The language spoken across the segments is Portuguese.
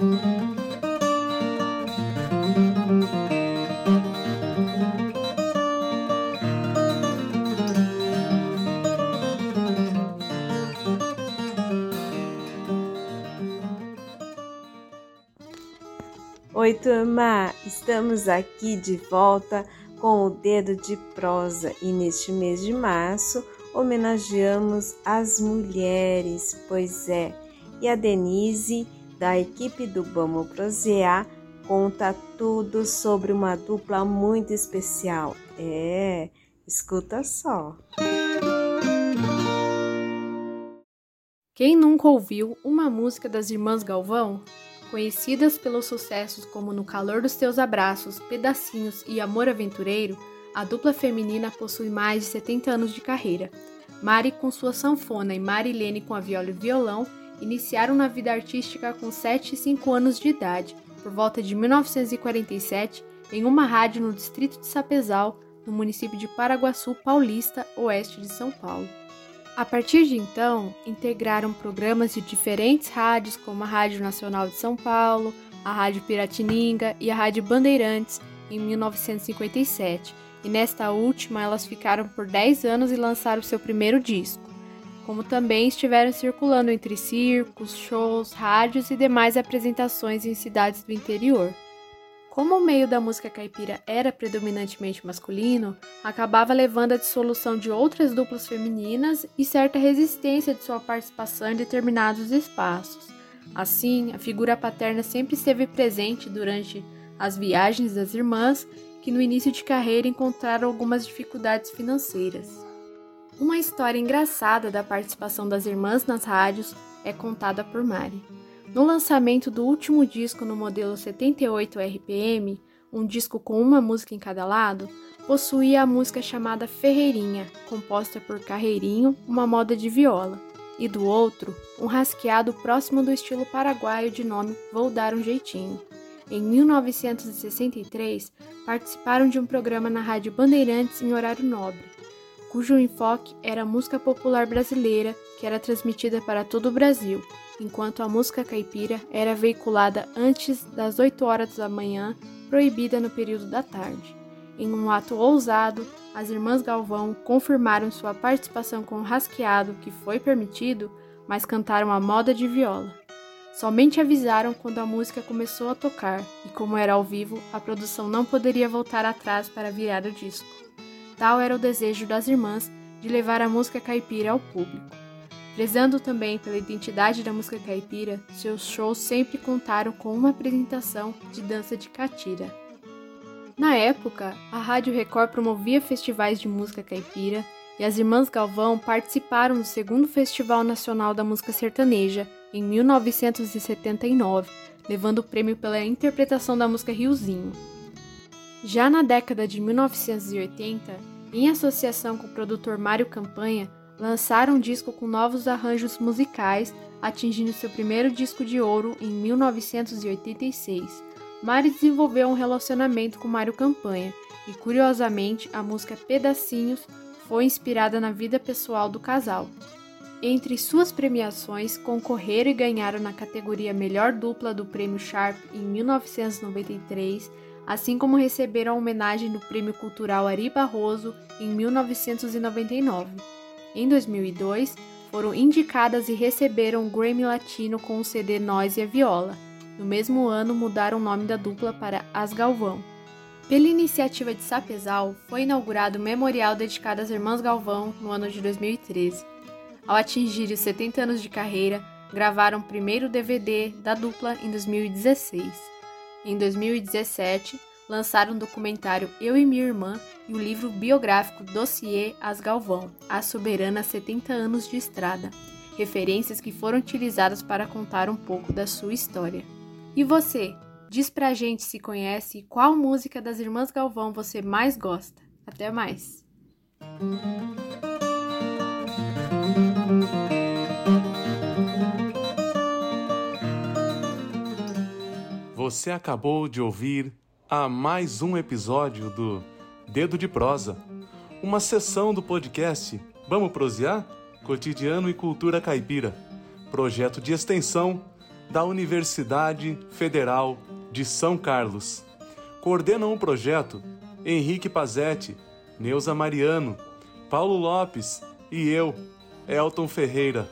Oi, turma! Estamos aqui de volta com o Dedo de Prosa e neste mês de março homenageamos as mulheres, pois é. E a Denise, da equipe do Vamos Prosear, conta tudo sobre uma dupla muito especial. É, escuta só. Quem nunca ouviu uma música das Irmãs Galvão? Conhecidas pelos sucessos como No Calor dos Teus Abraços, Pedacinhos e Amor Aventureiro, a dupla feminina possui mais de 70 anos de carreira. Mari com sua sanfona e Marilene com a viola e violão iniciaram na vida artística com 7 e 5 anos de idade, por volta de 1947, em uma rádio no distrito de Sapezal, no município de Paraguaçu Paulista, oeste de São Paulo. A partir de então, integraram programas de diferentes rádios, como a Rádio Nacional de São Paulo, a Rádio Piratininga e a Rádio Bandeirantes, em 1957, e nesta última elas ficaram por 10 anos e lançaram seu primeiro disco. Como também estiveram circulando entre circos, shows, rádios e demais apresentações em cidades do interior. Como o meio da música caipira era predominantemente masculino, acabava levando à dissolução de outras duplas femininas e certa resistência de sua participação em determinados espaços. Assim, a figura paterna sempre esteve presente durante as viagens das irmãs, que no início de carreira encontraram algumas dificuldades financeiras. Uma história engraçada da participação das irmãs nas rádios é contada por Mari. No lançamento do último disco no modelo 78 RPM, um disco com uma música em cada lado, possuía a música chamada Ferreirinha, composta por Carreirinho, uma moda de viola, e do outro, um rasqueado próximo do estilo paraguaio de nome Vou Dar um Jeitinho. Em 1963, participaram de um programa na Rádio Bandeirantes em horário nobre, cujo enfoque era a música popular brasileira, que era transmitida para todo o Brasil, enquanto a música caipira era veiculada antes das 8 horas da manhã, proibida no período da tarde. Em um ato ousado, as irmãs Galvão confirmaram sua participação com o rasqueado, que foi permitido, mas cantaram a moda de viola. Somente avisaram quando a música começou a tocar, e como era ao vivo, a produção não poderia voltar atrás para virar o disco. Tal era o desejo das irmãs de levar a música caipira ao público. Prezando também pela identidade da música caipira, seus shows sempre contaram com uma apresentação de dança de catira. Na época, a Rádio Record promovia festivais de música caipira e as Irmãs Galvão participaram do segundo Festival Nacional da Música Sertaneja, em 1979, levando o prêmio pela interpretação da música Riozinho. Já na década de 1980, em associação com o produtor Mário Campanha, lançaram um disco com novos arranjos musicais, atingindo seu primeiro disco de ouro em 1986. Mari desenvolveu um relacionamento com Mário Campanha e, curiosamente, a música Pedacinhos foi inspirada na vida pessoal do casal. Entre suas premiações, concorreram e ganharam na categoria Melhor Dupla do Prêmio Sharp em 1993, assim como receberam a homenagem do Prêmio Cultural Ari Barroso em 1999. Em 2002, foram indicadas e receberam o Grammy Latino com o CD Nós e a Viola. No mesmo ano, mudaram o nome da dupla para As Galvão. Pela iniciativa de Sapezal, foi inaugurado o memorial dedicado às Irmãs Galvão no ano de 2013. Ao atingir os 70 anos de carreira, gravaram o primeiro DVD da dupla em 2016. Em 2017, lançaram o documentário Eu e Minha Irmã e o livro biográfico Dossiê As Galvão, A Soberana 70 anos de estrada, referências que foram utilizadas para contar um pouco da sua história. E você, diz pra gente se conhece qual música das Irmãs Galvão você mais gosta. Até mais! Você acabou de ouvir a mais um episódio do Dedo de Prosa, uma sessão do podcast Vamos Prosear? Cotidiano e Cultura Caipira, projeto de extensão da Universidade Federal de São Carlos. Coordenam o projeto Henrique Pazetti, Neuza Mariano, Paulo Lopes e eu, Elton Ferreira.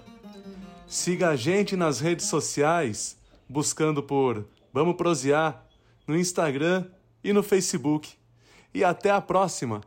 Siga a gente nas redes sociais, buscando por Vamos Prosear no Instagram e no Facebook. E até a próxima!